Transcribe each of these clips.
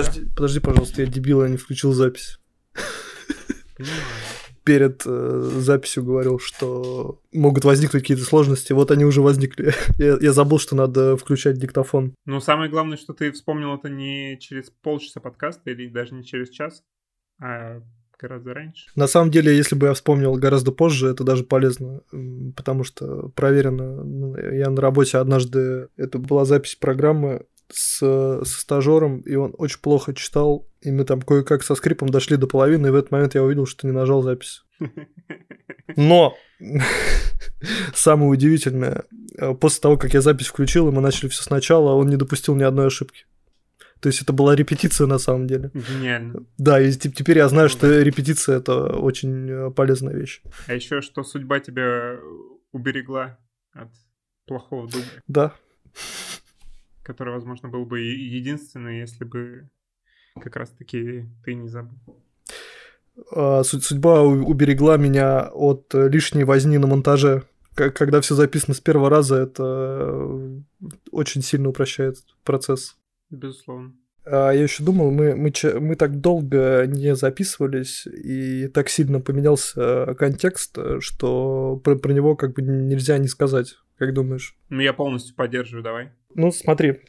Подожди, подожди, пожалуйста, я дебил, я не включил запись. Перед э, записью говорил, что могут возникнуть какие-то сложности. Вот они уже возникли. я, я забыл, что надо включать диктофон. Но самое главное, что ты вспомнил это не через полчаса подкаста или даже не через час, а гораздо раньше. На самом деле, если бы я вспомнил гораздо позже, это даже полезно, потому что проверено. Ну, Я на работе однажды, это была запись программы с, со стажером, и он очень плохо читал, и мы там кое-как со скрипом дошли до половины, и в этот момент я увидел, что не нажал запись. Но самое удивительное, э, после того, как я запись включил, и мы начали все сначала, он не допустил ни одной ошибки. То есть это была репетиция на самом деле. Гениально. Да, и те- теперь я знаю, что репетиция это очень э, полезная вещь. А еще что судьба тебя уберегла от плохого дубля, Да, который, возможно, был бы единственный, если бы как раз-таки ты не забыл. А, су- судьба уберегла меня от э, лишней возни на монтаже. Когда все записано с первого раза, это э, очень сильно упрощает процесс. Безусловно. А я еще думал, мы, мы, мы так долго не записывались, и так сильно поменялся контекст, э, что про, про него как бы нельзя не сказать. Как думаешь? Ну, я полностью поддерживаю, давай. Ну, смотри,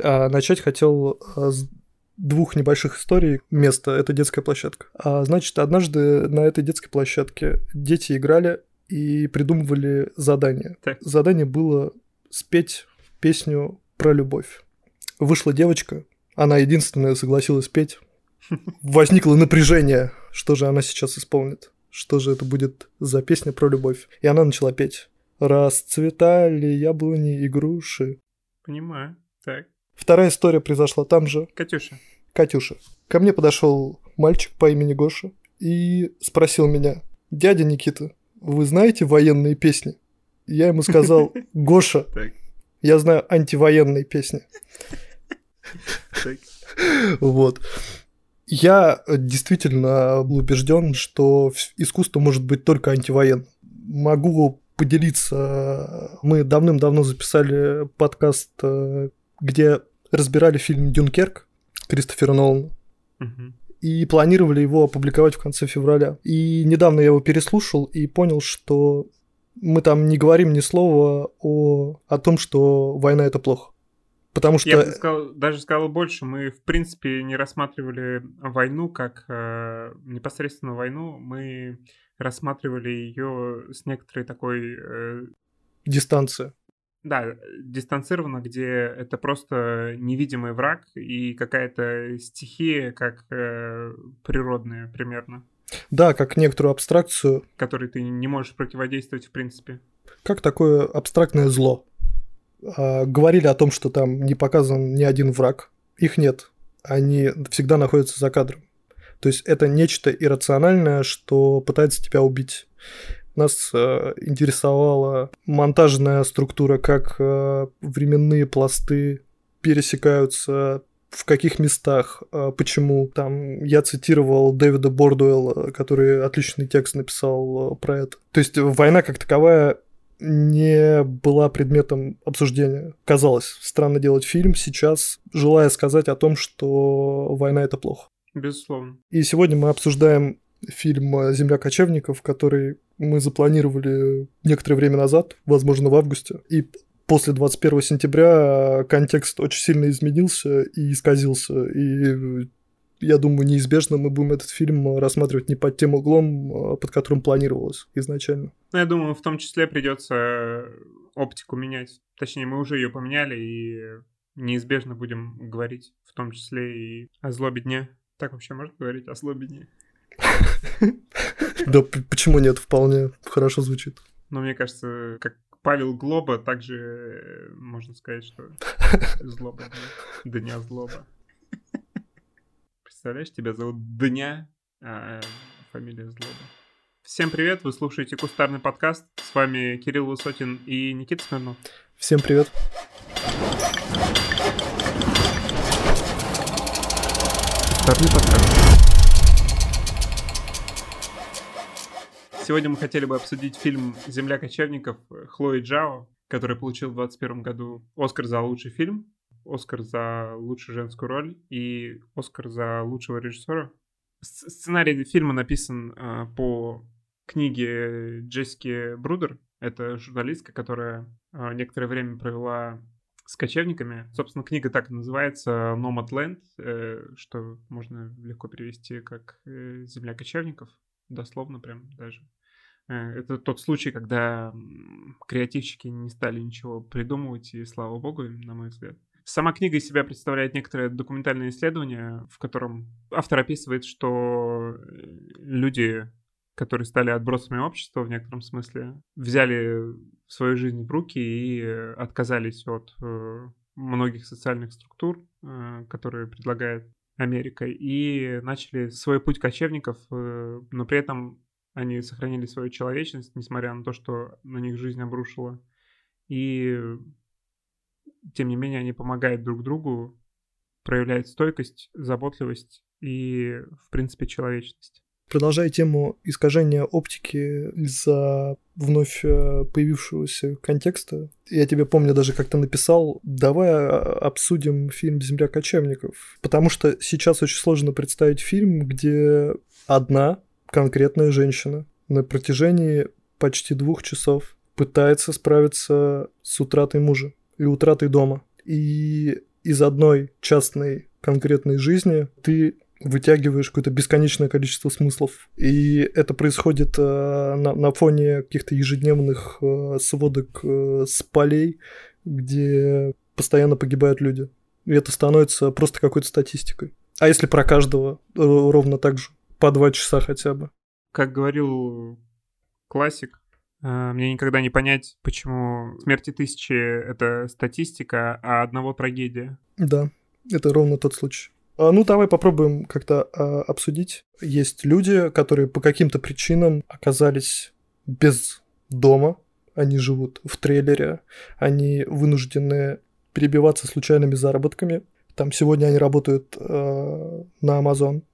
а, начать хотел а, с двух небольших историй. Место — это детская площадка. А, значит, однажды на этой детской площадке дети играли и придумывали задание. Так. Задание было спеть песню про любовь. Вышла девочка, она единственная согласилась петь. Возникло напряжение, что же она сейчас исполнит. Что же это будет за песня про любовь? И она начала петь. Расцветали яблони и груши. Понимаю. Так. Вторая история произошла там же. Катюша. Катюша. Ко мне подошел мальчик по имени Гоша и спросил меня, дядя Никита, вы знаете военные песни? Я ему сказал, Гоша, я знаю антивоенные песни. Вот. Я действительно был убежден, что искусство может быть только антивоенным. Могу поделиться. Мы давным-давно записали подкаст, э, где разбирали фильм «Дюнкерк» Кристофера Нолана Мгм. и планировали его опубликовать в конце февраля. И недавно я его переслушал и понял, что мы там не говорим ни слова о, о том, что война это плохо. Потому что... Я бы сказал, даже сказал больше, мы в принципе не рассматривали войну как э, непосредственно войну, мы рассматривали ее с некоторой такой, э, дистанция. да, дистанцированно, где это просто невидимый враг и какая-то стихия, как э, природная примерно, Да, как некоторую абстракцию, которой ты не можешь противодействовать в принципе. как такое абстрактное зло. А, говорили о том, что там не показан ни один враг. Их нет. Они всегда находятся за кадром. То есть это нечто иррациональное, что пытается тебя убить. Нас э, интересовала монтажная структура, как э, временные пласты пересекаются, в каких местах, э, почему. Там я цитировал Дэвида Бордуэлла, который отличный текст написал э, про это. То есть война как таковая не была предметом обсуждения. Казалось, странно делать фильм сейчас, желая сказать о том, что война это плохо. Безусловно. И сегодня мы обсуждаем фильм э, «Земля кочевников», который мы запланировали некоторое время назад, возможно, в августе. И после 21 сентября контекст очень сильно изменился и исказился. И я думаю, неизбежно мы будем этот фильм рассматривать не под тем углом, под которым планировалось изначально. Ну, я думаю, в том числе придется оптику менять. Точнее, мы уже ее поменяли и неизбежно будем говорить в том числе и о злобе дня. Так вообще можно говорить о дня? Да почему нет, вполне хорошо звучит. Но мне кажется, как Павел Глоба, также можно сказать, что злоба дня. Злоба. Представляешь, тебя зовут Дня, а фамилия Злоба. Всем привет, вы слушаете Кустарный подкаст. С вами Кирилл Высотин и Никита Смирнов. Всем привет. Кустарный подкаст. Сегодня мы хотели бы обсудить фильм «Земля кочевников» Хлои Джао, который получил в 2021 году Оскар за лучший фильм. Оскар за лучшую женскую роль и Оскар за лучшего режиссера. Сценарий фильма написан э, по книге Джессики Брудер. Это журналистка, которая э, некоторое время провела с кочевниками. Собственно, книга так и называется Nomadland, э, что можно легко перевести как э, «Земля кочевников», дословно прям даже. Э, это тот случай, когда креативщики не стали ничего придумывать, и слава богу, на мой взгляд. Сама книга из себя представляет некоторое документальное исследование, в котором автор описывает, что люди которые стали отбросами общества в некотором смысле, взяли свою жизнь в руки и отказались от э, многих социальных структур, э, которые предлагает Америка, и начали свой путь кочевников, э, но при этом они сохранили свою человечность, несмотря на то, что на них жизнь обрушила. И тем не менее они помогают друг другу, проявляют стойкость, заботливость и, в принципе, человечность. Продолжая тему искажения оптики из-за вновь э, появившегося контекста, я тебе помню даже как-то написал, давай а, обсудим фильм «Земля кочевников», потому что сейчас очень сложно представить фильм, где одна конкретная женщина на протяжении почти двух часов пытается справиться с утратой мужа или утратой дома. И из одной частной конкретной жизни ты вытягиваешь какое-то бесконечное количество смыслов. И это происходит э, на, на фоне каких-то ежедневных э, сводок э, с полей, где постоянно погибают люди. И это становится просто какой-то статистикой. А если про каждого, э, ровно так же, по два часа хотя бы. Как говорил классик, э, мне никогда не понять, почему смерти тысячи — это статистика, а одного трагедия. Да, это ровно тот случай. А, ну, давай попробуем как-то а, обсудить. Есть люди, которые по каким-то причинам оказались без дома, они живут в трейлере, они вынуждены перебиваться случайными заработками. Там сегодня они работают э, на Amazon,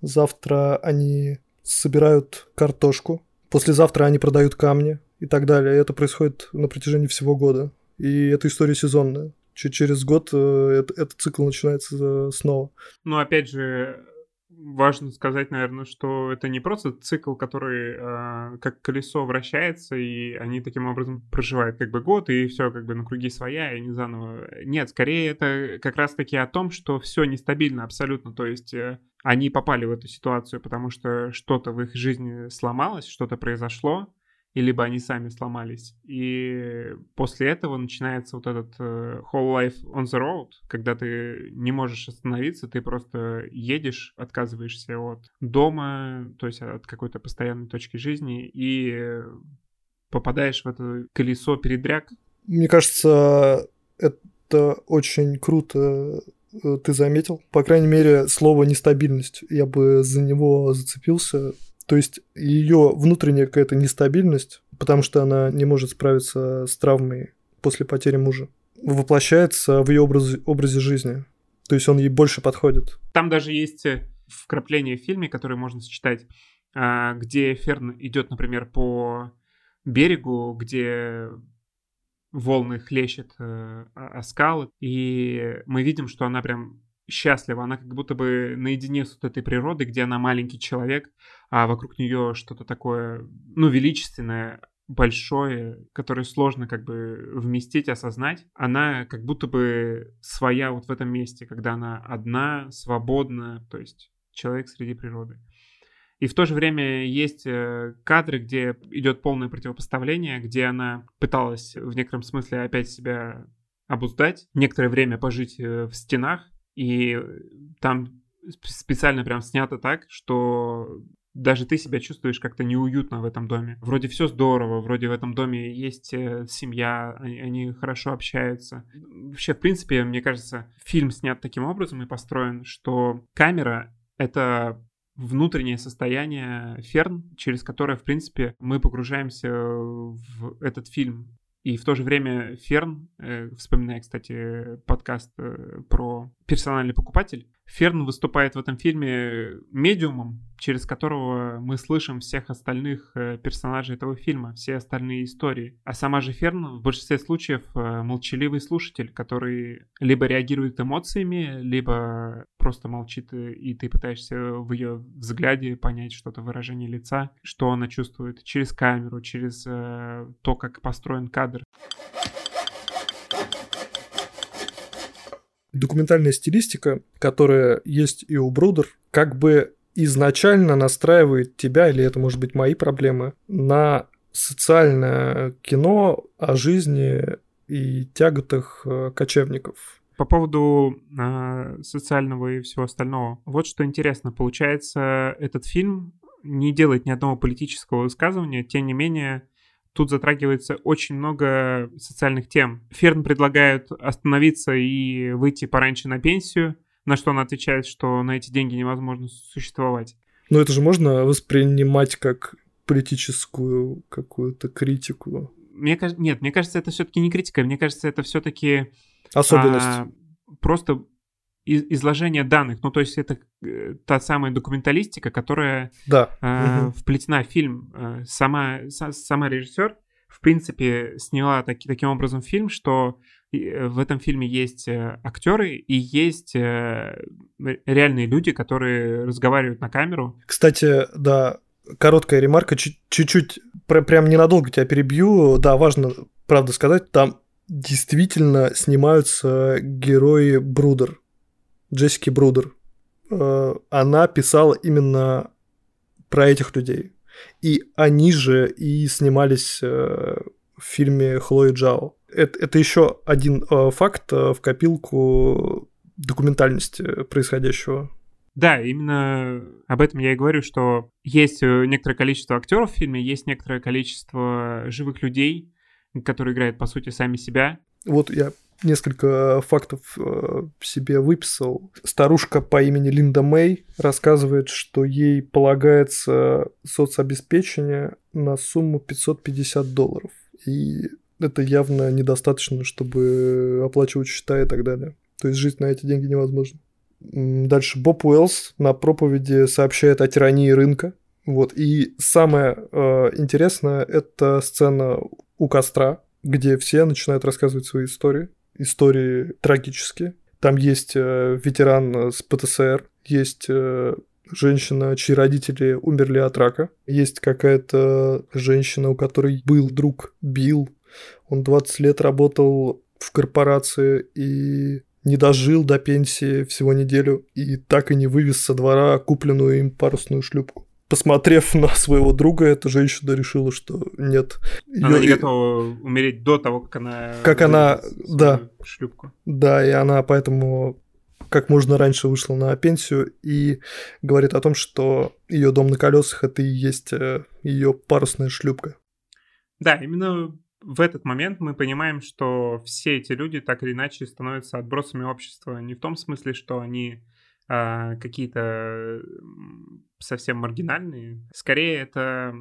завтра они собирают картошку, послезавтра они продают камни и так далее. И это происходит на протяжении всего года. И эта история сезонная через год э, этот цикл начинается снова. Ну, опять же, важно сказать, наверное, что это не просто цикл, который э, как колесо вращается, и они таким образом проживают как бы год, и все как бы на круги своя, и не заново. Нет, скорее это как раз-таки о том, что все нестабильно абсолютно, то есть э, они попали в эту ситуацию, потому что что-то в их жизни сломалось, что-то произошло, и либо они сами сломались. И после этого начинается вот этот uh, whole life on the road, когда ты не можешь остановиться, ты просто едешь, отказываешься от дома, то есть от какой-то постоянной точки жизни, и попадаешь в это колесо передряг. Мне кажется, это очень круто э, ты заметил. По крайней мере, слово нестабильность. Я бы за него зацепился. То есть ее внутренняя какая-то нестабильность, потому что она не может справиться с травмой после потери мужа, воплощается в ее образе, образе жизни. То есть он ей больше подходит. Там даже есть э, вкрапление в фильме, которое можно сочетать, а, где Ферн идет, например, по берегу, где волны хлещет э, о скалы, и мы видим, что она прям счастлива, она как будто бы наедине с вот этой природой, где она маленький человек, а вокруг нее что-то такое, ну, величественное, большое, которое сложно как бы вместить, осознать, она как будто бы своя вот в этом месте, когда она одна, свободна, то есть человек среди природы. И в то же время есть э, кадры, где идет полное противопоставление, где она пыталась в некотором смысле опять себя обуздать, некоторое время пожить э, в стенах, и там специально прям снято так, что даже ты себя чувствуешь как-то неуютно в этом доме. Вроде все здорово, вроде в этом доме есть э, семья, они, они хорошо общаются. Вообще, в принципе, мне кажется, фильм снят таким образом и построен, что камера — это внутреннее состояние Ферн, через которое, в принципе, мы погружаемся в этот фильм. И в то же время Ферн, э, вспоминая, кстати, подкаст э, про персональный покупатель, Ферн выступает в этом фильме медиумом, через которого мы слышим всех остальных э, персонажей этого фильма, все остальные истории. А сама же Ферн в большинстве случаев э, молчаливый слушатель, который либо реагирует эмоциями, либо просто молчит, и ты пытаешься в ее взгляде понять что-то выражение лица, что она чувствует через камеру, через э, то, как построен кадр. Документальная стилистика, которая есть и у Брудер, как бы изначально настраивает тебя, или это может быть мои проблемы, на социальное кино о жизни и тяготах э, кочевников. По поводу э, социального и всего остального. Вот что интересно. Получается, этот фильм не делает ни одного политического высказывания, тем не менее Тут затрагивается очень много социальных тем. Ферн предлагает остановиться и выйти пораньше на пенсию, на что он отвечает, что на эти деньги невозможно существовать. Но это же можно воспринимать как политическую какую-то критику. Мне кажется, нет, мне кажется, это все-таки не критика, мне кажется, это все-таки особенность. А, просто изложение данных. Ну, то есть это э, та самая документалистика, которая да. э, угу. вплетена в фильм. Э, сама, сама режиссер, в принципе, сняла таки, таким образом фильм, что э, в этом фильме есть актеры и есть реальные люди, которые разговаривают на камеру. Кстати, да, короткая ремарка, чуть-чуть, прям ненадолго тебя перебью. Да, важно, правда сказать, там действительно снимаются герои Брудер. Джессики Брудер, э, она писала именно про этих людей. И они же и снимались э, в фильме Хлои Джао. Это, это еще один э, факт в копилку документальности происходящего. Да, именно об этом я и говорю, что есть некоторое количество актеров в фильме, есть некоторое количество живых людей, которые играют, по сути, сами себя. Вот я несколько фактов э, себе выписал. Старушка по имени Линда Мэй рассказывает, что ей полагается соцобеспечение на сумму 550 долларов. И это явно недостаточно, чтобы оплачивать счета и так далее. То есть жить на эти деньги невозможно. Дальше Боб Уэллс на проповеди сообщает о тирании рынка. Вот. И самое э, интересное – это сцена у костра, где все начинают рассказывать свои истории истории трагические. Там есть э, ветеран с ПТСР, есть э, женщина, чьи родители умерли от рака. Есть какая-то женщина, у которой был друг Билл. Он 20 лет работал в корпорации и не дожил до пенсии всего неделю и так и не вывез со двора купленную им парусную шлюпку посмотрев на своего друга, эта женщина решила, что нет. Она не готова умереть до того, как она... Как она, да. Шлюпку. Да, и она поэтому как можно раньше вышла на пенсию и говорит о том, что ее дом на колесах это и есть э, ее парусная шлюпка. Да, именно в этот момент мы понимаем, что все эти люди так или иначе становятся отбросами общества. Не в том смысле, что они а, какие-то совсем маргинальные. Скорее, это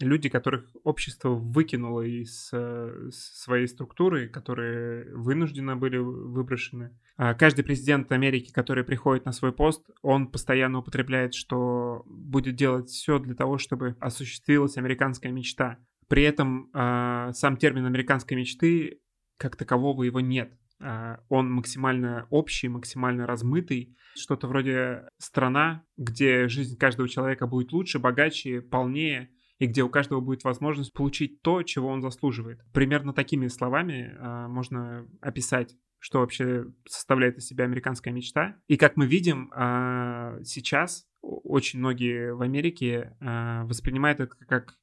люди, которых общество выкинуло из э, своей структуры, которые вынуждены были выброшены. А каждый президент Америки, который приходит на свой пост, он постоянно употребляет, что будет делать все для того, чтобы осуществилась американская мечта. При этом э, сам термин американской мечты как такового его нет. А, он максимально общий, максимально размытый. Что-то вроде страна, где жизнь каждого человека будет лучше, богаче, полнее, и где у каждого будет возможность получить то, чего он заслуживает. Примерно такими словами э, можно описать что вообще составляет из себя американская мечта. И как мы видим, э, сейчас очень многие в Америке воспринимают это как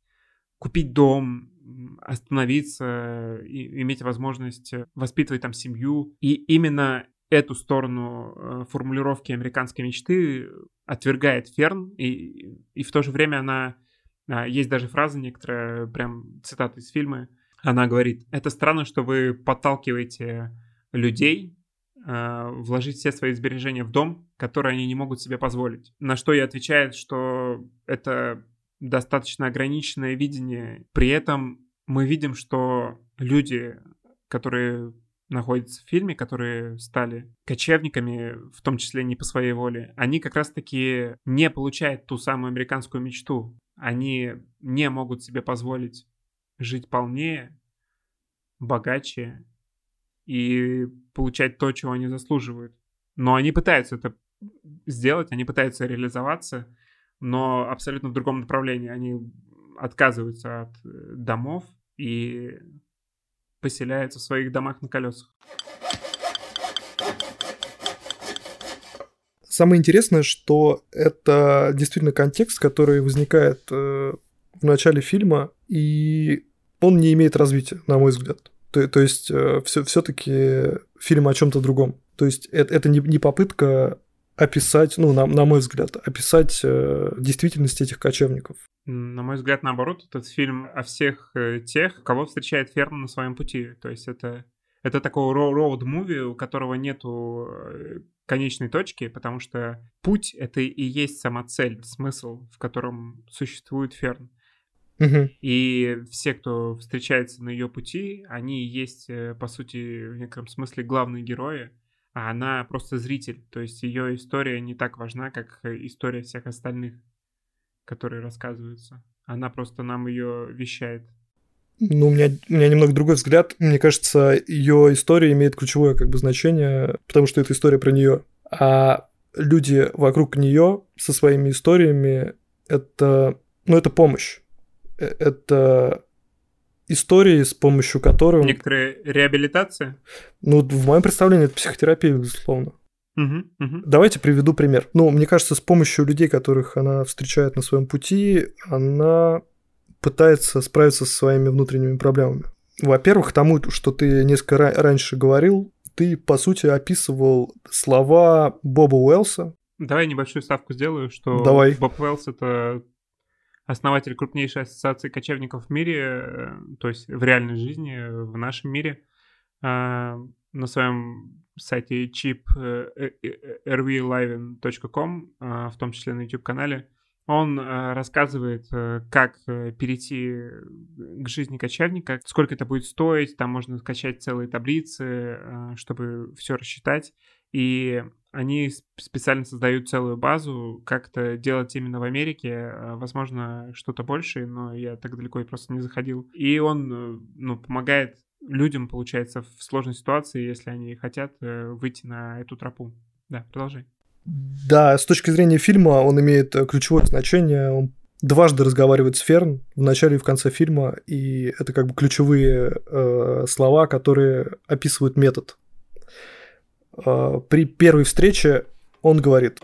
купить дом, остановиться, и иметь возможность воспитывать там семью. И именно эту сторону э, формулировки американской мечты отвергает Ферн, и, и в то же время она... А, есть даже фраза некоторая, прям цитата из фильма, она говорит, это странно, что вы подталкиваете людей э, вложить все свои сбережения в дом, который они не могут себе позволить. На что я отвечает, что это достаточно ограниченное видение. При этом мы видим, что люди, которые находятся в фильме, которые стали кочевниками, в том числе не по своей воле, они как раз-таки не получают ту самую американскую мечту. Они не могут себе позволить жить полнее, богаче и получать то, чего они заслуживают. Но они пытаются это сделать, они пытаются реализоваться, но абсолютно в другом направлении. Они отказываются от э, домов и поселяются в своих домах на колесах. Самое интересное, что это действительно контекст, который возникает э, в начале фильма, и он не имеет развития, на мой взгляд. То, то есть э, все, все-таки фильм о чем-то другом. То есть это, это не, не попытка описать, ну, на, на мой взгляд, описать э, действительность этих кочевников. На мой взгляд, наоборот, этот фильм о всех э, тех, кого встречает Ферн на своем пути. То есть это, это такой роуд-муви, у которого нету э, конечной точки, потому что путь — это и есть сама цель, смысл, в котором существует Ферн. Угу. И все, кто встречается на ее пути, они есть, э, по сути, в некотором смысле главные герои, а она просто зритель. То есть ее история не так важна, как история всех остальных, которые рассказываются. Она просто нам ее вещает. Ну, у меня, у меня немного другой взгляд. Мне кажется, ее история имеет ключевое как бы значение, потому что это история про нее. А люди вокруг нее со своими историями это, ну, это помощь. Э, это истории, с помощью которых... Некоторые реабилитация? Ну, в моем представлении это психотерапия, безусловно. Угу, угу. Давайте приведу пример. Ну, мне кажется, с помощью людей, которых она встречает на своем пути, она пытается справиться со своими внутренними проблемами. Во-первых, тому, что ты несколько ра- раньше говорил, ты, по сути, описывал слова Боба Уэллса. Давай небольшую ставку сделаю, что Давай. Боб Уэллс — это основатель крупнейшей ассоциации кочевников в мире, э, то есть в реальной жизни, в нашем мире. А, на своем сайте cheap.rvliven.com, а, в том числе на YouTube-канале, он э, рассказывает, э, как перейти к жизни кочевника, сколько это будет стоить, там можно скачать целые таблицы, чтобы все рассчитать. И они специально создают целую базу, как это делать именно в Америке. А, возможно, что-то большее, но я так далеко и просто не заходил. И он э, ну, помогает людям, получается, в сложной ситуации, если они хотят э, выйти на эту тропу. Да, продолжай. Да, с точки зрения фильма он имеет э, ключевое значение. Он дважды разговаривает с Ферн в начале и в конце фильма, и это как бы ключевые э, слова, которые описывают метод при первой встрече он говорит.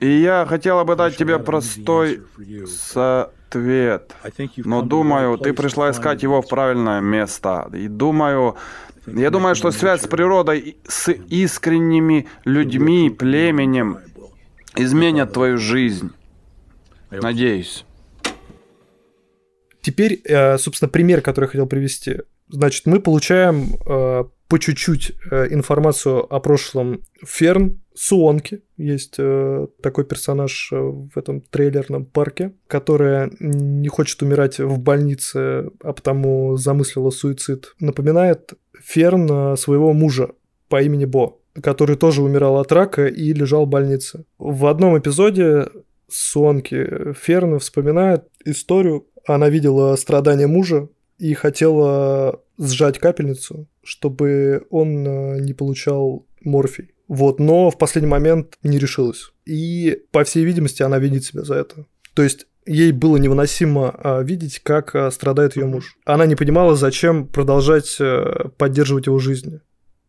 И я хотела бы дать тебе простой совет. Но думаю, ты пришла искать его в правильное место. И думаю, я думаю, что связь с природой, с искренними людьми, племенем изменят твою жизнь. Надеюсь. Теперь, э, собственно, пример, который я хотел привести. Значит, мы получаем э, по чуть-чуть э, информацию о прошлом Ферн, Суонки. Есть э, такой персонаж э, в этом трейлерном парке, которая не хочет умирать в больнице, а потому замыслила суицид. Напоминает Ферн своего мужа по имени Бо, который тоже умирал от рака и лежал в больнице. В одном эпизоде Суонки Ферн вспоминает историю. Она видела страдания мужа и хотела сжать капельницу, чтобы он э, не получал морфий. Вот, но в последний момент не решилась. И, по всей видимости, она винит себя за это. То есть ей было невыносимо а, видеть, как а, страдает ее муж. Она не понимала, зачем продолжать а, поддерживать его жизнь,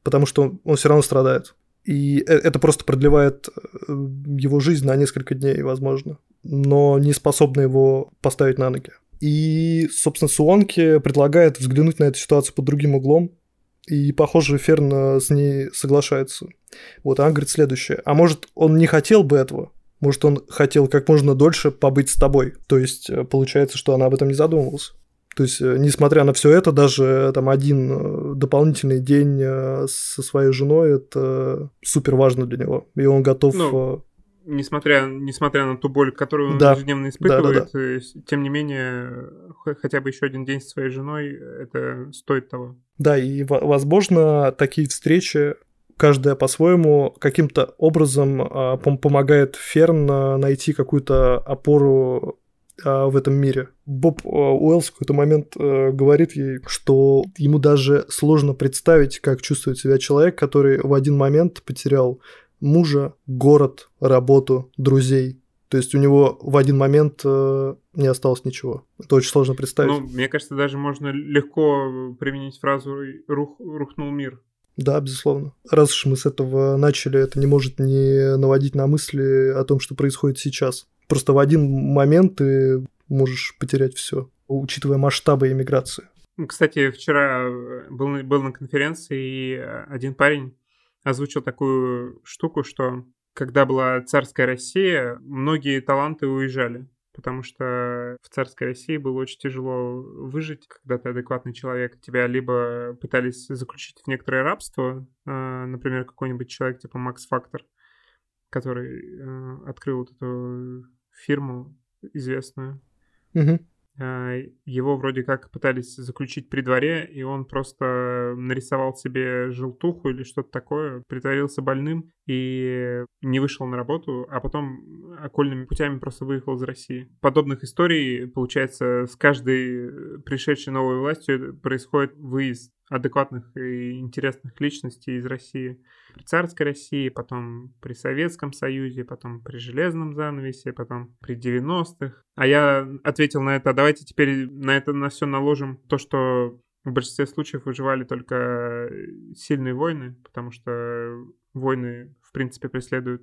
потому что он все равно страдает. И это просто продлевает его жизнь на несколько дней, возможно, но не способна его поставить на ноги. И, собственно, Суонки предлагает взглянуть на эту ситуацию под другим углом, и, похоже, Ферн с ней соглашается. Вот, она говорит следующее. А может, он не хотел бы этого? Может, он хотел как можно дольше побыть с тобой? То есть, э, получается, что она об этом не задумывалась. То есть, э, несмотря на все это, даже э, там один дополнительный день со своей женой это супер важно для него. И он готов ну, несмотря, несмотря на ту боль, которую он да. ежедневно испытывает, да, да, да. тем не менее, хотя бы еще один день со своей женой, это стоит того. Да, и, возможно, такие встречи каждая по-своему каким-то образом а, помогает Ферн найти какую-то опору а, в этом мире. Боб а, Уэллс в какой-то момент а, говорит ей, что ему даже сложно представить, как чувствует себя человек, который в один момент потерял мужа, город, работу, друзей. То есть у него в один момент э, не осталось ничего. Это очень сложно представить. Ну, мне кажется, даже можно легко применить фразу «рух, «рухнул мир». Да, безусловно. Раз уж мы с этого начали, это не может не наводить на мысли о том, что происходит сейчас. Просто в один момент ты можешь потерять все, учитывая масштабы иммиграции. Кстати, вчера был, был на конференции, и один парень озвучил такую штуку, что когда была царская Россия, многие таланты уезжали, потому что в царской России было очень тяжело выжить, когда ты адекватный человек. Тебя либо пытались заключить в некоторое рабство, а, например, какой-нибудь человек типа Макс Фактор, который э, открыл вот эту фирму известную. Угу. А, его вроде как пытались заключить при дворе, и он просто нарисовал себе желтуху или что-то такое, притворился больным и не вышел на работу, а потом окольными путями просто выехал из России. Подобных историй, получается, с каждой пришедшей новой властью происходит выезд адекватных и интересных личностей из России. При царской России, потом при Советском Союзе, потом при Железном занавесе, потом при 90-х. А я ответил на это, «А давайте теперь на это на все наложим то, что в большинстве случаев выживали только сильные войны, потому что войны, в принципе, преследуют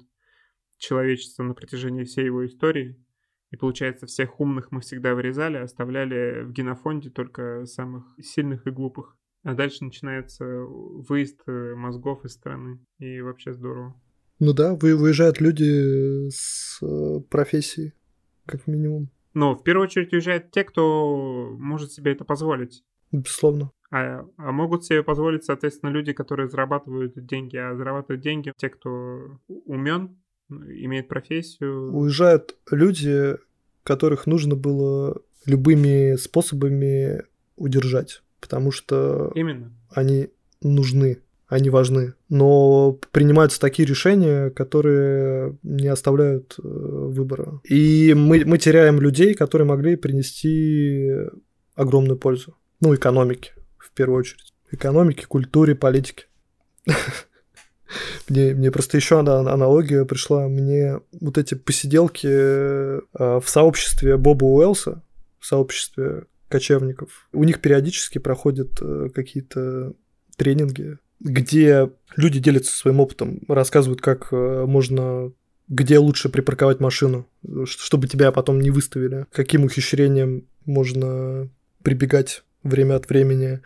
человечество на протяжении всей его истории. И получается, всех умных мы всегда вырезали, оставляли в генофонде только самых сильных и глупых. А дальше начинается выезд э, мозгов из страны. И вообще здорово. Ну да, вы, выезжают люди с э, профессией, как минимум. Но в первую очередь уезжают те, кто может себе это позволить. Безусловно. А, а могут себе позволить, соответственно, люди, которые зарабатывают деньги, а зарабатывают деньги те, кто умен, имеет профессию. Уезжают люди, которых нужно было любыми способами удержать потому что Именно. они нужны, они важны. Но принимаются такие решения, которые не оставляют э, выбора. И мы, мы теряем людей, которые могли принести огромную пользу. Ну, экономике, в первую очередь. Экономике, культуре, политике. Мне, мне просто еще одна аналогия пришла. Мне вот эти посиделки э, в сообществе Боба Уэлса, в сообществе кочевников. У них периодически проходят э, какие-то тренинги, где люди делятся своим опытом, рассказывают, как э, можно где лучше припарковать машину, чтобы тебя потом не выставили, каким ухищрением можно прибегать время от времени,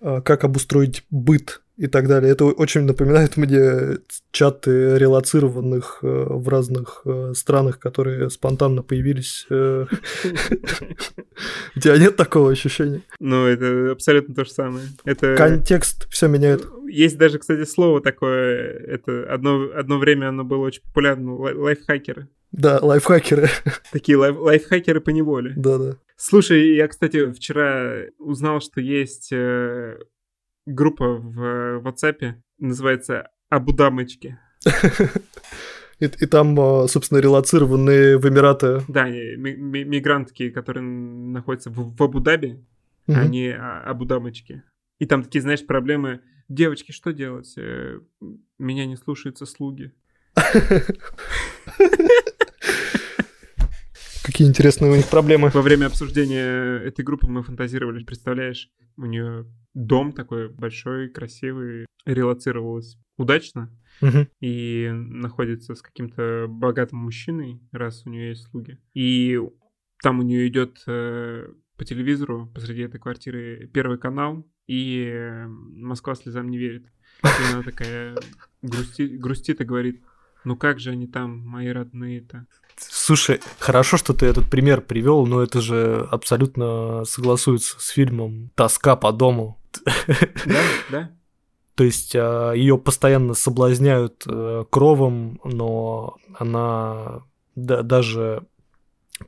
как обустроить быт и так далее. Это очень напоминает мне чаты релацированных э, в разных э, странах, которые спонтанно появились. Э. У тебя нет такого ощущения? Ну, это абсолютно то же самое. Это... Контекст все меняет. Есть даже, кстати, слово такое, это одно, одно время оно было очень популярно, лайфхакеры. Да, лайфхакеры. Такие лайф, лайфхакеры по неволе. Да-да. Слушай, я, кстати, вчера узнал, что есть группа в WhatsApp, называется «Абудамочки». И, и там, а, собственно, релацированные в Эмираты. Да, мигрантки, которые находятся в, в Абу-Даби, угу. они а, Абудамочки. И там такие, знаешь, проблемы. Девочки, что делать? Э, меня не слушаются слуги. Какие интересные у них проблемы. Во время обсуждения этой группы мы фантазировали, представляешь, у нее дом такой большой, красивый, релацировалась удачно угу. и находится с каким-то богатым мужчиной, раз у нее есть слуги. И там у нее идет э, по телевизору посреди этой квартиры первый канал, и Москва слезам не верит. И она такая грустит, грустит и говорит, ну как же они там, мои родные-то? Слушай, хорошо, что ты этот пример привел, но это же абсолютно согласуется с фильмом «Тоска по дому». Да, да. То есть а, ее постоянно соблазняют э, кровом, но она да, даже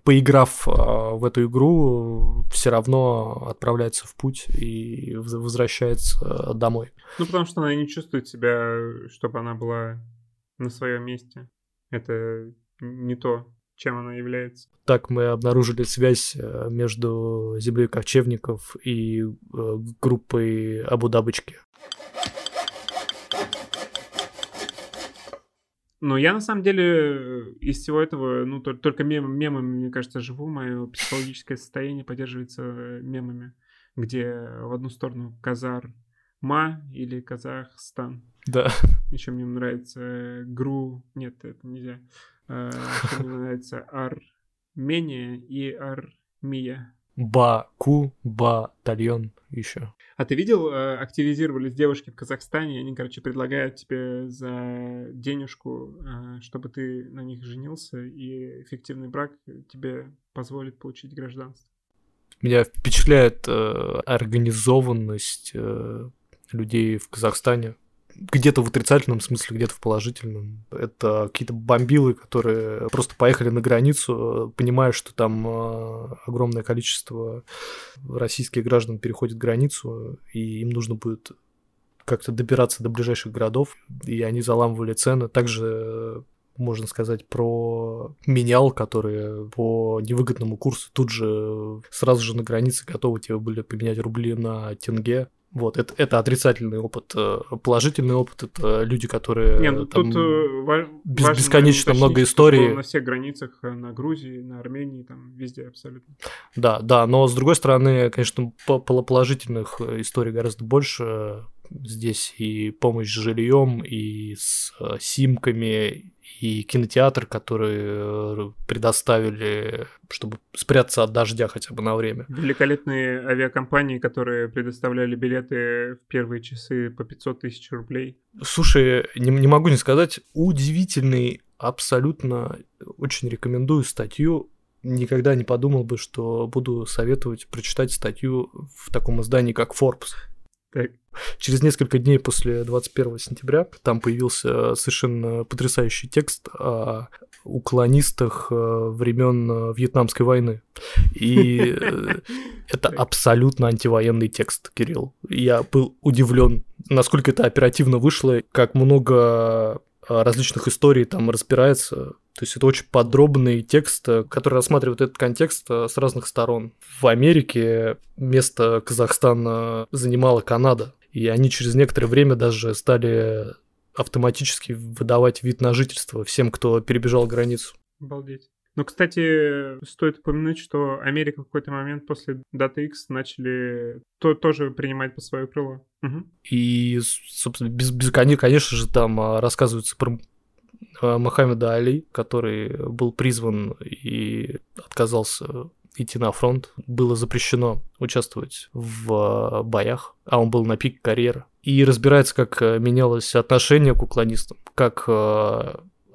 поиграв а, в эту игру, все равно отправляется в путь и возвращается домой. Ну, потому что она не чувствует себя, чтобы она была на своем месте. Это не то, чем она является. Так мы обнаружили связь э, между землей кочевников и э, группой Абу-Дабочки. Но я на самом деле из всего этого, ну, только мем, мемами, мне кажется, живу. Мое психологическое состояние поддерживается мемами, где в одну сторону Казар Ма или Казахстан. Да. Еще мне нравится Гру. Нет, это нельзя. А, еще мне нравится Армения и Армия. Баку, батальон еще. А ты видел, э, активизировались девушки в Казахстане, они, короче, предлагают тебе за денежку, э, чтобы ты на них женился, и эффективный брак тебе позволит получить гражданство. Меня впечатляет э, организованность э, людей в Казахстане где-то в отрицательном смысле, где-то в положительном. Это какие-то бомбилы, которые просто поехали на границу, понимая, что там э, огромное количество российских граждан переходит границу, и им нужно будет как-то добираться до ближайших городов, и они заламывали цены. Также можно сказать, про менял, которые по невыгодному курсу тут же сразу же на границе готовы тебе были поменять рубли на тенге. Вот, это, это отрицательный опыт. Э, положительный опыт это люди, которые Не, ну, там, тут э, без, бесконечно много историй. На всех границах, э, на Грузии, на Армении, там везде абсолютно. Да, да, но с другой стороны, конечно, положительных историй гораздо больше. Здесь и помощь с жильем, и с симками, и кинотеатр, который э, предоставили, чтобы спрятаться от дождя хотя бы на время. Великолепные авиакомпании, которые предоставляли билеты в первые часы по 500 тысяч рублей. Слушай, не, не могу не сказать, удивительный, абсолютно очень рекомендую статью. Никогда не подумал бы, что буду советовать прочитать статью в таком издании, как Forbes. Так. Через несколько дней после 21 сентября там появился совершенно потрясающий текст о уклонистах э, времен э, Вьетнамской войны. И э, это абсолютно антивоенный текст, Кирилл. Я был удивлен, насколько это оперативно вышло, как много различных историй там разбирается. То есть это очень подробный текст, который рассматривает этот контекст с разных сторон. В Америке место Казахстана занимала Канада. И они через некоторое время даже стали автоматически выдавать вид на жительство всем, кто перебежал границу. Обалдеть. Ну, кстати, стоит упомянуть, что Америка в какой-то момент после даты X начали то, тоже принимать по свое крыло. Угу. И, собственно, без, без, конечно же, там а, рассказывается про а, Мохаммеда Али, который был призван и отказался идти на фронт, было запрещено участвовать в а, боях, а он был на пике карьеры. И разбирается, как менялось отношение к уклонистам, как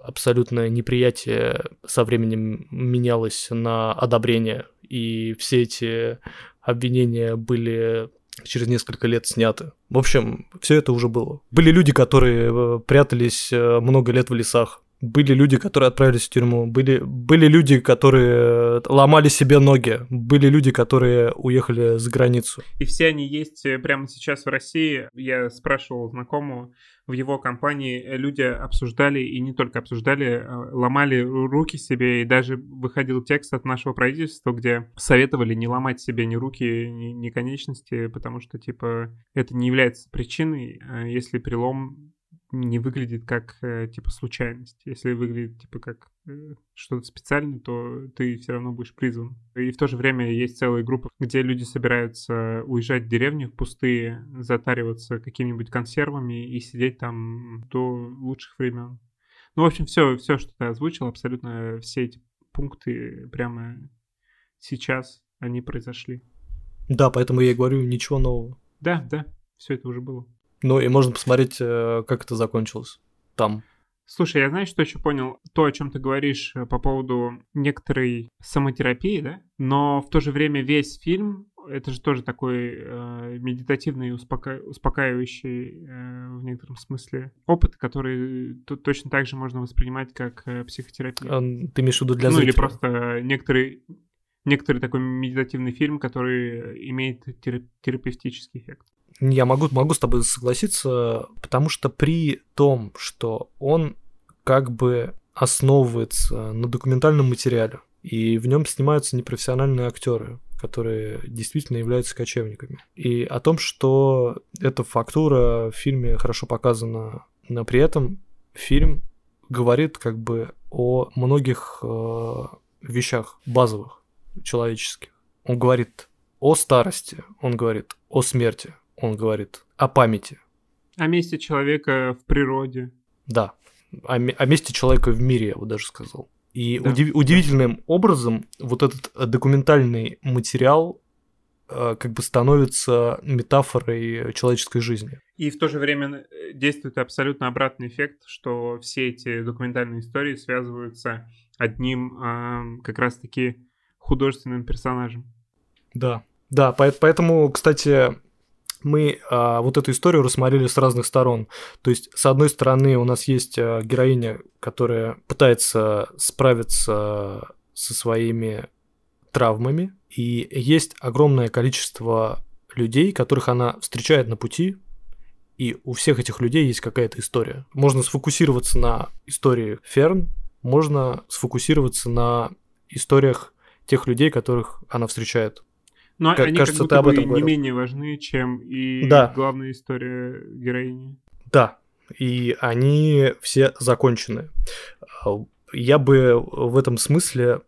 абсолютное неприятие со временем менялось на одобрение, и все эти обвинения были через несколько лет сняты. В общем, все это уже было. Были люди, которые э, прятались много лет в лесах, были люди, которые отправились в тюрьму, были, были люди, которые ломали себе ноги, были люди, которые уехали за границу. И все они есть э, прямо сейчас в России. Я спрашивал знакомого, в его компании люди обсуждали, и не только обсуждали, а ломали руки себе, и даже выходил текст от нашего правительства, где советовали не ломать себе ни руки, ни, ни конечности, потому что, типа, это не является причиной, а если перелом не выглядит как э, типа случайность. Если выглядит типа как э, что-то специальное, то ты все равно будешь призван. И в то же время есть целые группы, где люди собираются уезжать в деревню в пустые, затариваться какими-нибудь консервами и сидеть там до лучших времен. Ну, в общем, все, все, что ты озвучил, абсолютно все эти пункты прямо сейчас они произошли. Да, поэтому я и говорю, ничего нового. Да, да, все это уже было. Ну и можно посмотреть, э, как это закончилось там. Слушай, я знаешь, что еще понял? То, о чем ты говоришь э, по поводу некоторой самотерапии, да? Но в то же время весь фильм, это же тоже такой э, медитативный, успока... успокаивающий э, в некотором смысле опыт, который тут точно так же можно воспринимать как э, психотерапия. А, ты имеешь в виду для ну, зрителя? или просто некоторый, некоторый такой медитативный фильм, который имеет терапевтический эффект. Я могу, могу с тобой согласиться, потому что при том, что он как бы основывается на документальном материале, и в нем снимаются непрофессиональные актеры, которые действительно являются кочевниками. И о том, что эта фактура в фильме хорошо показана, но при этом фильм говорит как бы о многих э, вещах базовых, человеческих. Он говорит о старости, он говорит о смерти, он говорит о памяти. О месте человека в природе. Да, о, о месте человека в мире, я бы даже сказал. И да. удив, удивительным образом вот этот э, документальный материал э, как бы становится метафорой человеческой жизни. И в то же время э, действует абсолютно обратный эффект, что все эти документальные истории связываются одним э, как раз-таки художественным персонажем. Да, да, поэтому, кстати, мы а, вот эту историю рассмотрели с разных сторон. То есть, с одной стороны, у нас есть а, героиня, которая пытается справиться со своими травмами, и есть огромное количество людей, которых она встречает на пути, и у всех этих людей есть какая-то история. Можно сфокусироваться на истории Ферн, можно сфокусироваться на историях тех людей, которых она встречает. Но как, они кажется, как будто ты об этом бы не менее важны, чем и да. главная история героини. Да, и они все закончены. Я бы в этом смысле,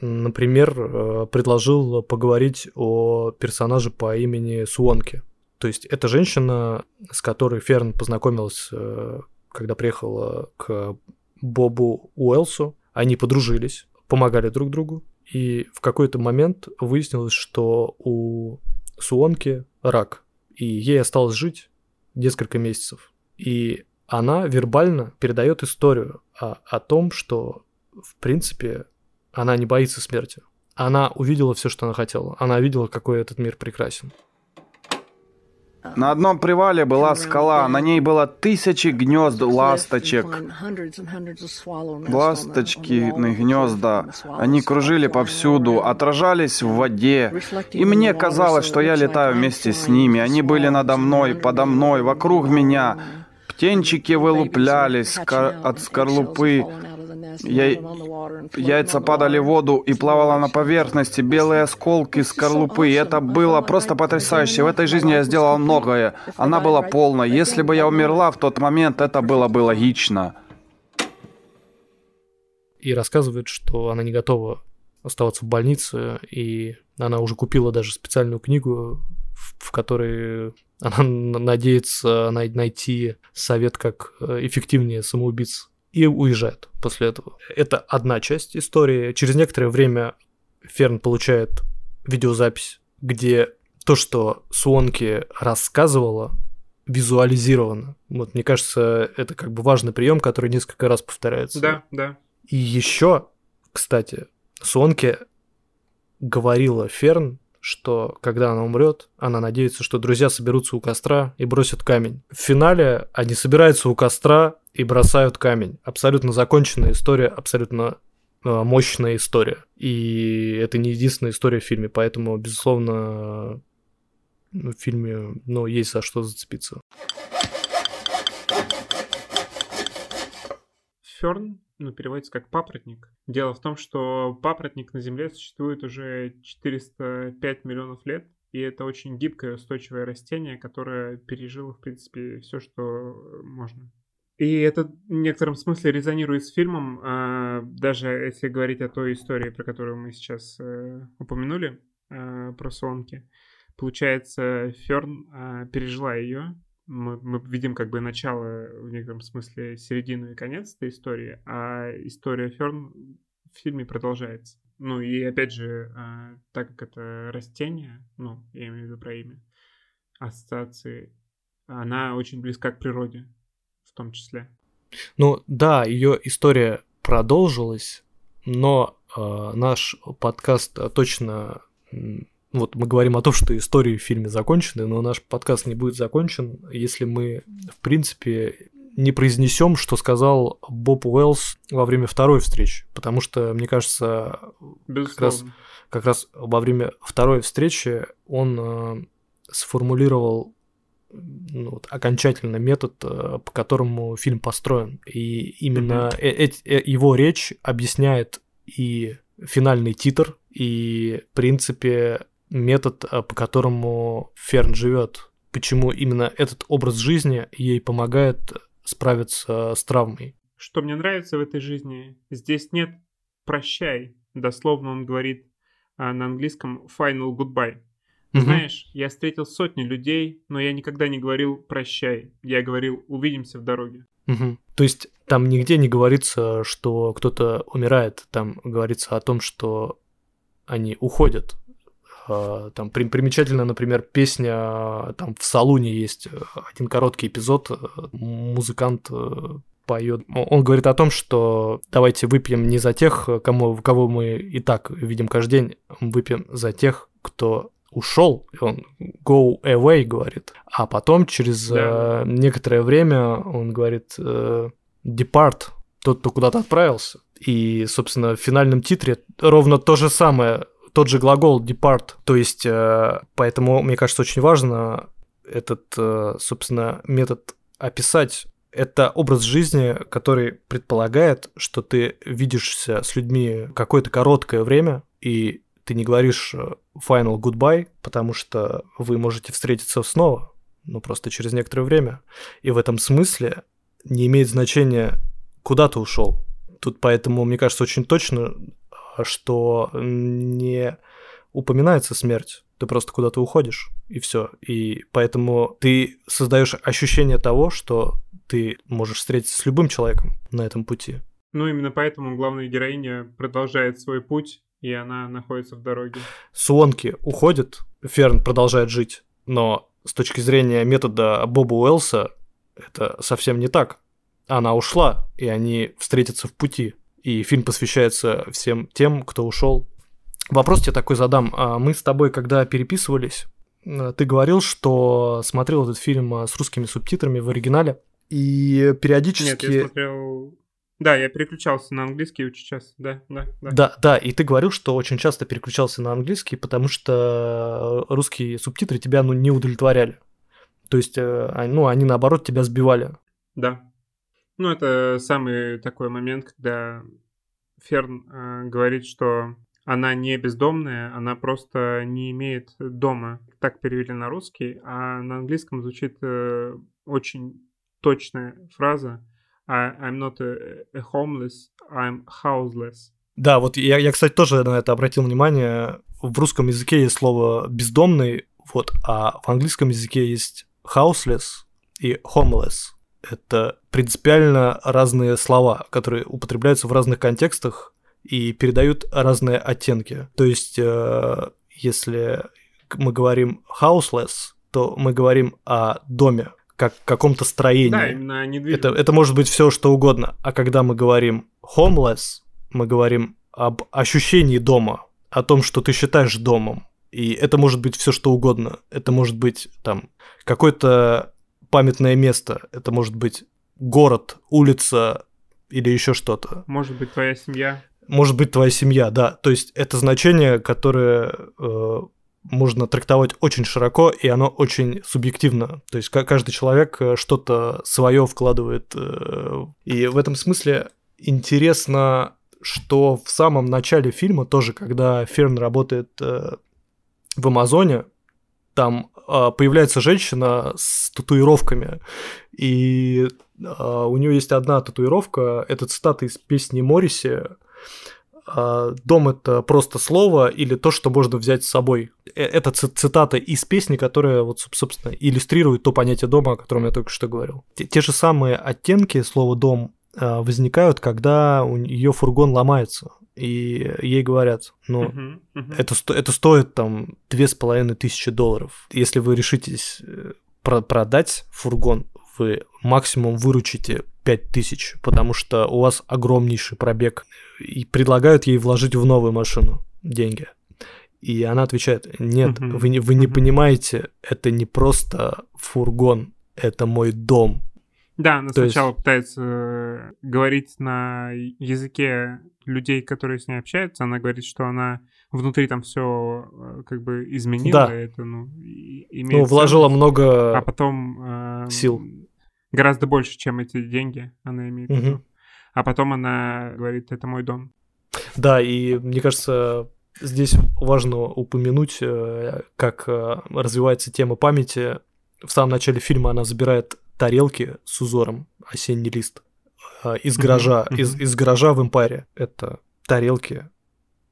например, э, предложил поговорить о персонаже по имени Суонки. То есть это женщина, с которой Ферн познакомилась, э, когда приехала к Бобу Уэлсу. Они подружились, помогали друг другу. И в какой-то момент выяснилось, что у Суонки рак, и ей осталось жить несколько месяцев. И она вербально передает историю о, о том, что, в принципе, она не боится смерти. Она увидела все, что она хотела. Она видела, какой этот мир прекрасен. На одном привале была скала, на ней было тысячи гнезд ласточек. Ласточкины гнезда, они кружили повсюду, отражались в воде. И мне казалось, что я летаю вместе с ними. Они были надо мной, подо мной, вокруг меня. Птенчики вылуплялись от скорлупы я... Яйца падали в воду и плавала на поверхности, белые осколки, скорлупы. И это было просто потрясающе. В этой жизни я сделал многое. Она была полной. Если бы я умерла в тот момент, это было бы логично. И рассказывает, что она не готова оставаться в больнице, и она уже купила даже специальную книгу, в которой она надеется найти совет, как э, эффективнее самоубийц и уезжает после этого. Это одна часть истории. Через некоторое время Ферн получает видеозапись, где то, что Суонки рассказывала, визуализировано. Вот мне кажется, это как бы важный прием, который несколько раз повторяется. Да, да. И еще, кстати, Суонки говорила Ферн, что когда она умрет, она надеется, что друзья соберутся у костра и бросят камень. В финале они собираются у костра и бросают камень. Абсолютно законченная история, абсолютно э, мощная история. И это не единственная история в фильме, поэтому, безусловно, в фильме ну, есть за что зацепиться. Ферн ну, переводится как папоротник. Дело в том, что папоротник на Земле существует уже 405 миллионов лет, и это очень гибкое, устойчивое растение, которое пережило, в принципе, все, что можно. И это в некотором смысле резонирует с фильмом, а, даже если говорить о той истории, про которую мы сейчас э, упомянули, э, про Сонки. Получается, Ферн э, пережила ее, мы, мы видим как бы начало, в некотором смысле, середину и конец этой истории, а история Ферн в фильме продолжается. Ну и опять же, а, так как это растение, ну, я имею в виду про имя, ассоциации, она очень близка к природе в том числе. Ну да, ее история продолжилась, но э, наш подкаст точно вот мы говорим о том, что истории в фильме закончены, но наш подкаст не будет закончен, если мы, в принципе, не произнесем, что сказал Боб Уэллс во время второй встречи, потому что, мне кажется, как раз, как раз во время второй встречи он э, сформулировал ну, вот, окончательно метод, э, по которому фильм построен. И именно mm-hmm. э- э- его речь объясняет и финальный титр, и, в принципе, метод, по которому Ферн живет. Почему именно этот образ жизни ей помогает справиться с травмой. Что мне нравится в этой жизни, здесь нет «прощай». Дословно он говорит на английском «final goodbye». Угу. Знаешь, я встретил сотни людей, но я никогда не говорил «прощай». Я говорил «увидимся в дороге». Угу. То есть там нигде не говорится, что кто-то умирает, там говорится о том, что они уходят. А, там примечательно, например, песня там в салуне есть э, один короткий эпизод, э, музыкант э, поет. Он говорит о том, что давайте выпьем не за тех, кому, кого мы и так видим каждый день, выпьем за тех, кто ушел, и он go away говорит, а потом через да. э, некоторое время он говорит э, depart, тот, кто куда-то отправился. И, собственно, в финальном титре ровно то же самое, тот же глагол depart. То есть, э, поэтому, мне кажется, очень важно этот, э, собственно, метод описать это образ жизни, который предполагает, что ты видишься с людьми какое-то короткое время, и ты не говоришь э, final goodbye, потому что вы можете встретиться снова, ну просто через некоторое время. И в этом смысле не имеет значения, куда ты ушел. Тут поэтому, мне кажется, очень точно, что не упоминается смерть. Ты просто куда-то уходишь, и все. И поэтому ты создаешь ощущение того, что ты можешь встретиться с любым человеком на этом пути. Ну, именно поэтому главная героиня продолжает свой путь и она находится в дороге. Суонки уходит, Ферн продолжает жить, но с точки зрения метода Боба Уэллса это совсем не так. Она ушла, и они встретятся в пути. И фильм посвящается всем тем, кто ушел. Вопрос тебе такой задам. А мы с тобой, когда переписывались, ты говорил, что смотрел этот фильм с русскими субтитрами в оригинале, и периодически... Нет, я смотрел да, я переключался на английский очень часто, да, да, да. Да, да, и ты говорил, что очень часто переключался на английский, потому что русские субтитры тебя ну, не удовлетворяли. То есть, э, ну, они наоборот тебя сбивали. Да. Ну, это самый такой момент, когда Ферн э, говорит, что она не бездомная, она просто не имеет дома. Так перевели на русский, а на английском звучит э, очень точная фраза I'm not a, a homeless, I'm houseless. Да, вот я, я, кстати, тоже на это обратил внимание. В русском языке есть слово бездомный, вот, а в английском языке есть houseless и homeless. Это принципиально разные слова, которые употребляются в разных контекстах и передают разные оттенки. То есть, э, если мы говорим houseless, то мы говорим о доме, как каком-то строении. Да, именно это, это может быть все что угодно. А когда мы говорим homeless, мы говорим об ощущении дома, о том, что ты считаешь домом. И это может быть все что угодно. Это может быть там какое-то памятное место. Это может быть город, улица или еще что-то. Может быть твоя семья. Может быть твоя семья, да. То есть это значение, которое э, можно трактовать очень широко, и оно очень субъективно. То есть каждый человек э, что-то свое вкладывает. Э, и в этом смысле интересно, что в самом начале фильма, тоже когда Ферн работает э, в Амазоне, там появляется женщина с татуировками, и у нее есть одна татуировка, это цитата из песни Морриси, а, дом это просто слово или то, что можно взять с собой. Э, это цитата из песни, которая, вот, собственно, иллюстрирует то понятие дома, о котором я только что говорил. Те, те же самые оттенки слова дом а, возникают, когда у ее фургон ломается. И ей говорят, ну, uh-huh, uh-huh. Это, это стоит там две с половиной тысячи долларов. Если вы решитесь э, продать фургон, вы максимум выручите 5000, потому что у вас огромнейший пробег, и предлагают ей вложить в новую машину деньги. И она отвечает, нет, вы не, вы не понимаете, это не просто фургон, это мой дом. Да, она То есть- сначала пытается э, говорить на языке людей, которые с ней общаются. Она говорит, что она внутри там все как бы изменила. Да. Это, ну, Ну, вложила ценность. много... А потом... э, сил. Гораздо больше, чем эти деньги она имеет в виду. А потом она говорит, это мой дом. Да, и мне кажется, здесь важно упомянуть, э, как э, развивается тема памяти. В самом начале фильма она забирает тарелки с узором «Осенний лист» э, из гаража, из, из гаража в Эмпайре. Это тарелки,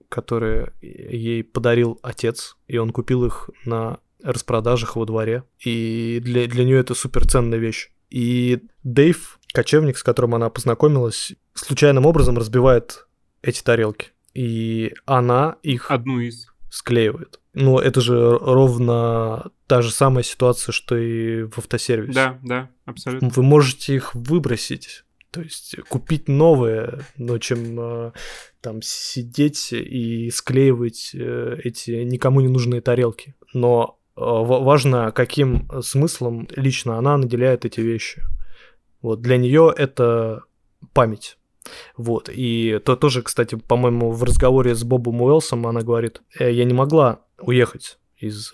которые ей подарил отец, и он купил их на распродажах во дворе. И для, для нее это суперценная вещь. И Дэйв, кочевник, с которым она познакомилась, случайным образом разбивает эти тарелки. И она их Одну из. Склеивает. Но это же ровно та же самая ситуация, что и в автосервисе. Да, да, абсолютно. Вы можете их выбросить, то есть купить новые, но чем э, там сидеть и склеивать э, эти никому не нужные тарелки. Но э, ва- важно, каким смыслом лично она наделяет эти вещи. Вот для нее это память. Вот, и то тоже, кстати, по-моему, в разговоре с Бобом Уэлсом она говорит, «Э, я не могла уехать из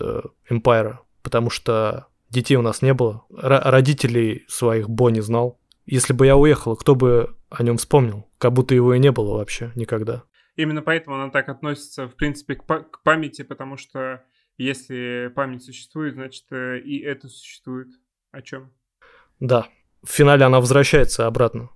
Эмпайра, потому что детей у нас не было, Ро- родителей своих Бо не знал. Если бы я уехала, кто бы о нем вспомнил? Как будто его и не было вообще никогда. Именно поэтому она так относится, в принципе, к, па- к памяти, потому что если память существует, значит э, и это существует. О чем? Да, в финале она возвращается обратно.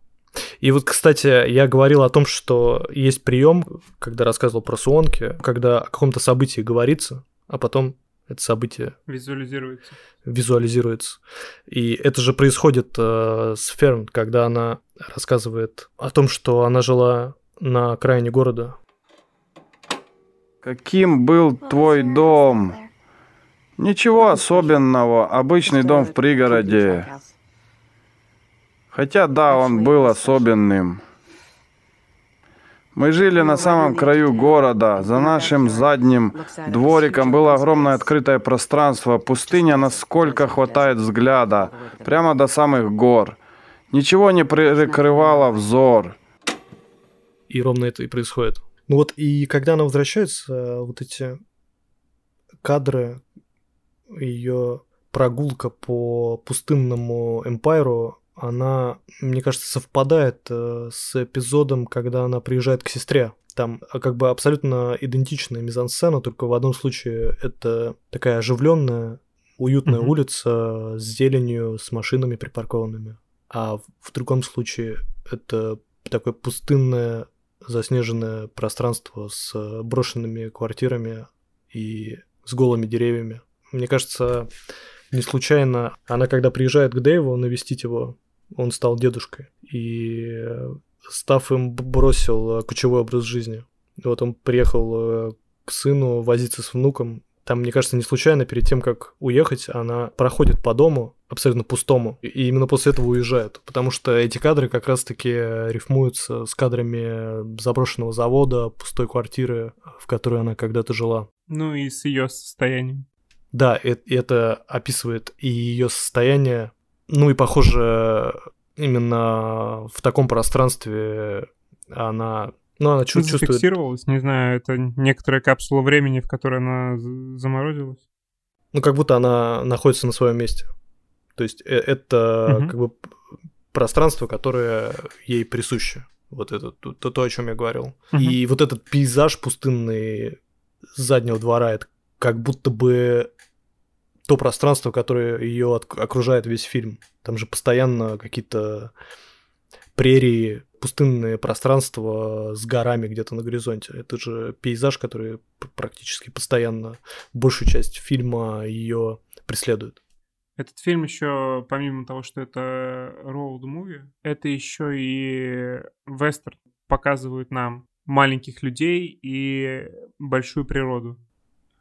И вот, кстати, я говорил о том, что есть прием, когда рассказывал про суонки, когда о каком-то событии говорится, а потом это событие Визуализируется. визуализируется. И это же происходит э, с Ферн, когда она рассказывает о том, что она жила на окраине города. Каким был твой дом? Ничего особенного, обычный дом в пригороде. Хотя да, он был особенным. Мы жили на самом краю города. За нашим задним двориком было огромное открытое пространство, пустыня, насколько хватает взгляда, прямо до самых гор. Ничего не прикрывало взор. И ровно это и происходит. Ну вот и когда она возвращается, вот эти кадры, ее прогулка по пустынному Эмпайру, она, мне кажется, совпадает э, с эпизодом, когда она приезжает к сестре. Там а, как бы абсолютно идентичная мизансцена, только в одном случае это такая оживленная, уютная Мгм. улица с зеленью, с машинами припаркованными. А в, в другом случае это такое пустынное, заснеженное пространство с э, брошенными квартирами и с голыми деревьями. Мне кажется, не случайно она, когда приезжает к Дэйву навестить его, он стал дедушкой. И э, став им, бросил э, кочевой образ жизни. И вот он приехал э, к сыну возиться с внуком. Там, мне кажется, не случайно, перед тем, как уехать, она проходит по дому, абсолютно пустому, и именно после этого уезжает. Потому что эти кадры как раз-таки рифмуются с кадрами заброшенного завода, пустой квартиры, в которой она когда-то жила. Ну и с ее состоянием. Да, это описывает и ее состояние. Ну и, похоже, именно в таком пространстве она, ну, она чу- чувствует... Зафиксировалась, не знаю, это некоторая капсула времени, в которой она заморозилась. Ну, как будто она находится на своем месте. То есть э- это Мгм. как бы пространство, которое ей присуще. Вот это то, то, о чем я говорил. Мгм. И вот этот пейзаж пустынный с заднего двора, это как будто бы то пространство, которое ее окружает весь фильм. Там же постоянно какие-то прерии, пустынные пространства с горами где-то на горизонте. Это же пейзаж, который практически постоянно большую часть фильма ее преследует. Этот фильм еще, помимо того, что это роуд-муви, это еще и вестерн. Показывают нам маленьких людей и большую природу.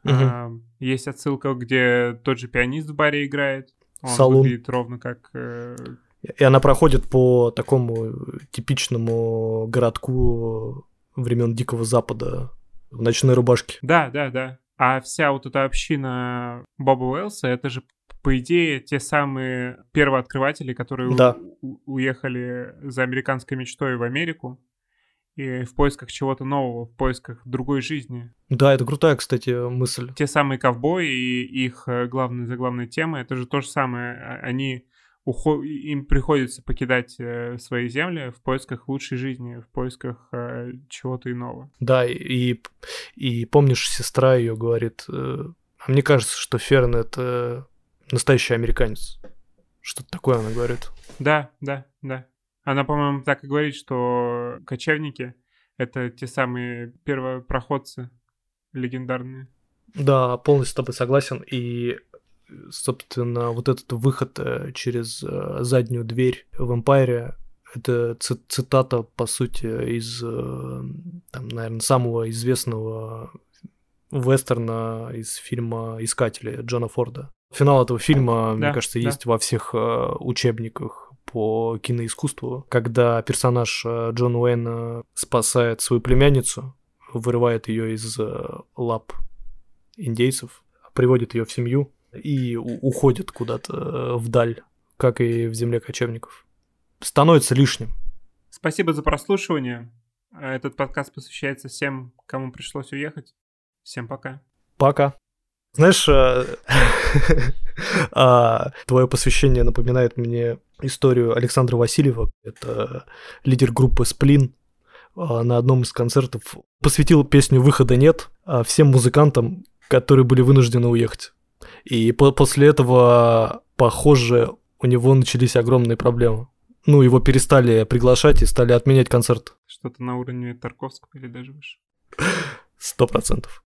Мгм. А, есть отсылка, где тот же пианист в баре играет. Он Салон. выглядит ровно как... э, И она проходит по такому типичному городку времен Дикого Запада в ночной рубашке. Да, да, да. А вся вот эта община Боба Уэллса, это же, по идее, те самые первооткрыватели, которые Да. у- уехали за американской мечтой в Америку и в поисках чего-то нового, в поисках другой жизни. Да, это крутая, кстати, мысль. Те самые ковбои и их э, главная заглавная тема, это же то же самое. А- Они ухо- им приходится покидать э, свои земли в поисках лучшей жизни, в поисках э, чего-то иного. Да, и, и помнишь, сестра ее говорит, э, а мне кажется, что Ферн это настоящий американец. Что-то такое она говорит. Да, да, да. Она, по-моему, так и говорит, что кочевники — это те самые первопроходцы легендарные. Да, полностью с тобой согласен. И, собственно, вот этот выход э, через э, заднюю дверь в Эмпайре это ци- цитата, по сути, из, э, там, наверное, самого известного вестерна из фильма «Искатели» Джона Форда. Финал этого фильма, мне Да, кажется, да. есть во всех учебниках по киноискусству, когда персонаж э, Джон Уэйна спасает свою племянницу, вырывает ее из э, лап индейцев, приводит ее в семью и уходит куда-то э, вдаль, как и в земле кочевников. Становится лишним. Спасибо за прослушивание. Этот подкаст посвящается всем, кому пришлось уехать. Всем пока. Пока. Знаешь, э, а, твое посвящение напоминает мне историю Александра Васильева. Это лидер группы «Сплин». А, На одном из концертов посвятил песню «Выхода нет» а, всем музыкантам, которые были вынуждены уехать. И по- после этого, похоже, у него начались огромные проблемы. Ну, его перестали приглашать и стали отменять концерт. Что-то на уровне Тарковского или даже выше. Сто процентов.